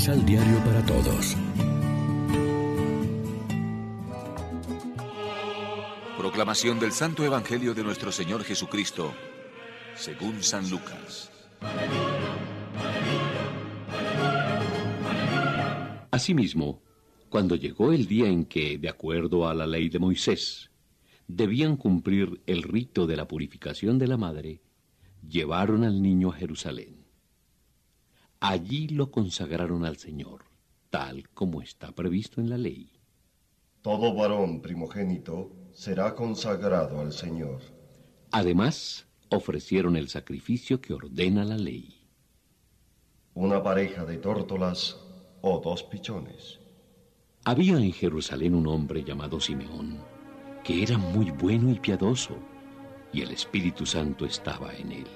Misal Diario para Todos. Proclamación del Santo Evangelio de nuestro Señor Jesucristo, según San Lucas. Asimismo, cuando llegó el día en que, de acuerdo a la ley de Moisés, debían cumplir el rito de la purificación de la madre, llevaron al niño a Jerusalén. Allí lo consagraron al Señor, tal como está previsto en la ley. Todo varón primogénito será consagrado al Señor. Además, ofrecieron el sacrificio que ordena la ley. Una pareja de tórtolas o dos pichones. Había en Jerusalén un hombre llamado Simeón, que era muy bueno y piadoso, y el Espíritu Santo estaba en él.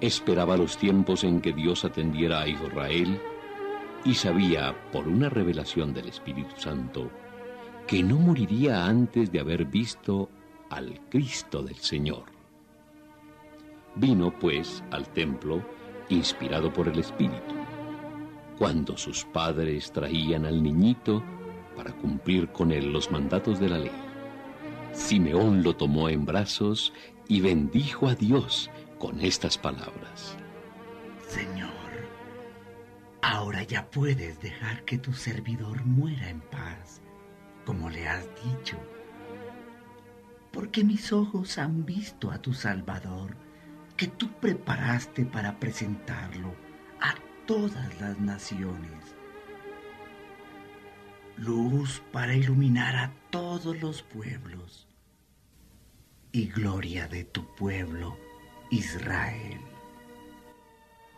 Esperaba los tiempos en que Dios atendiera a Israel y sabía, por una revelación del Espíritu Santo, que no moriría antes de haber visto al Cristo del Señor. Vino, pues, al templo, inspirado por el Espíritu, cuando sus padres traían al niñito para cumplir con él los mandatos de la ley. Simeón lo tomó en brazos y bendijo a Dios con estas palabras. Señor, ahora ya puedes dejar que tu servidor muera en paz, como le has dicho, porque mis ojos han visto a tu Salvador, que tú preparaste para presentarlo a todas las naciones. Luz para iluminar a todos los pueblos y gloria de tu pueblo, Israel.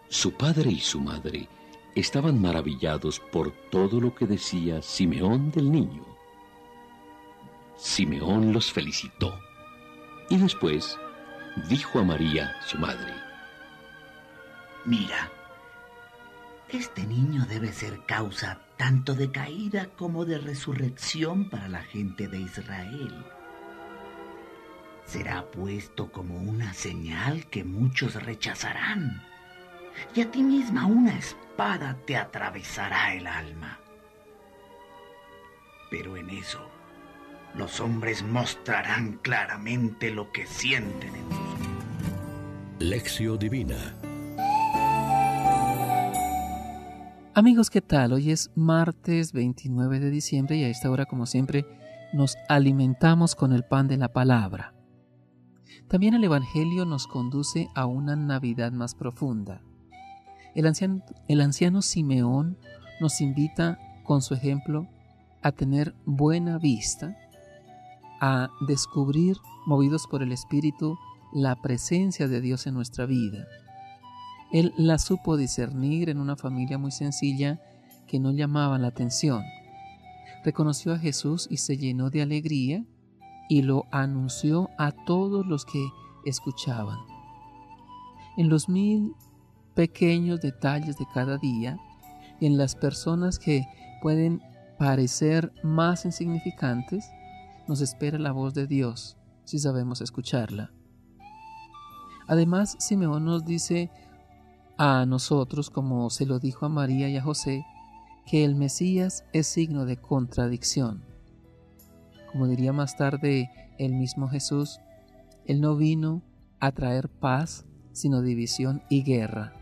Su padre y su madre estaban maravillados por todo lo que decía Simeón del niño. Simeón los felicitó y después dijo a María, su madre, Mira, este niño debe ser causa tanto de caída como de resurrección para la gente de Israel. Será puesto como una señal que muchos rechazarán, y a ti misma una espada te atravesará el alma. Pero en eso, los hombres mostrarán claramente lo que sienten en sus Lección Divina Amigos, ¿qué tal? Hoy es martes 29 de diciembre y a esta hora, como siempre, nos alimentamos con el pan de la palabra. También el Evangelio nos conduce a una Navidad más profunda. El anciano, Simeón nos invita, con su ejemplo, a tener buena vista, a descubrir, movidos por el Espíritu, la presencia de Dios en nuestra vida él la supo discernir en una familia muy sencilla que no llamaba la atención. Reconoció a Jesús y se llenó de alegría y lo anunció a todos los que escuchaban. En los mil pequeños detalles de cada día, en las personas que pueden parecer más insignificantes, nos espera la voz de Dios si sabemos escucharla. Además, Simeón nos dice a nosotros, como se lo dijo a María y a José, que el Mesías es signo de contradicción. Como diría más tarde el mismo Jesús, Él no vino a traer paz, sino división y guerra.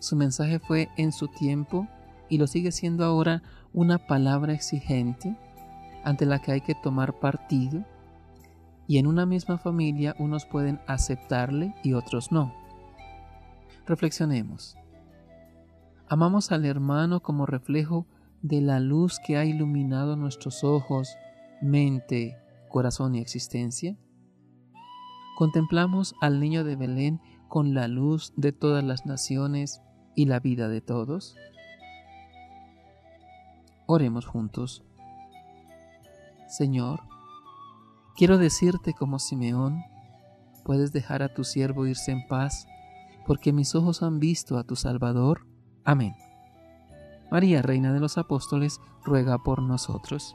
Su mensaje fue en su tiempo y lo sigue siendo ahora una palabra exigente ante la que hay que tomar partido y en una misma familia unos pueden aceptarle y otros no. Reflexionemos. ¿Amamos al hermano como reflejo de la luz que ha iluminado nuestros ojos, mente, corazón y existencia? ¿Contemplamos al niño de Belén con la luz de todas las naciones y la vida de todos? Oremos juntos. Señor, quiero decirte como Simeón, puedes dejar a tu siervo irse en paz porque mis ojos han visto a tu Salvador. Amén. María, Reina de los Apóstoles, ruega por nosotros.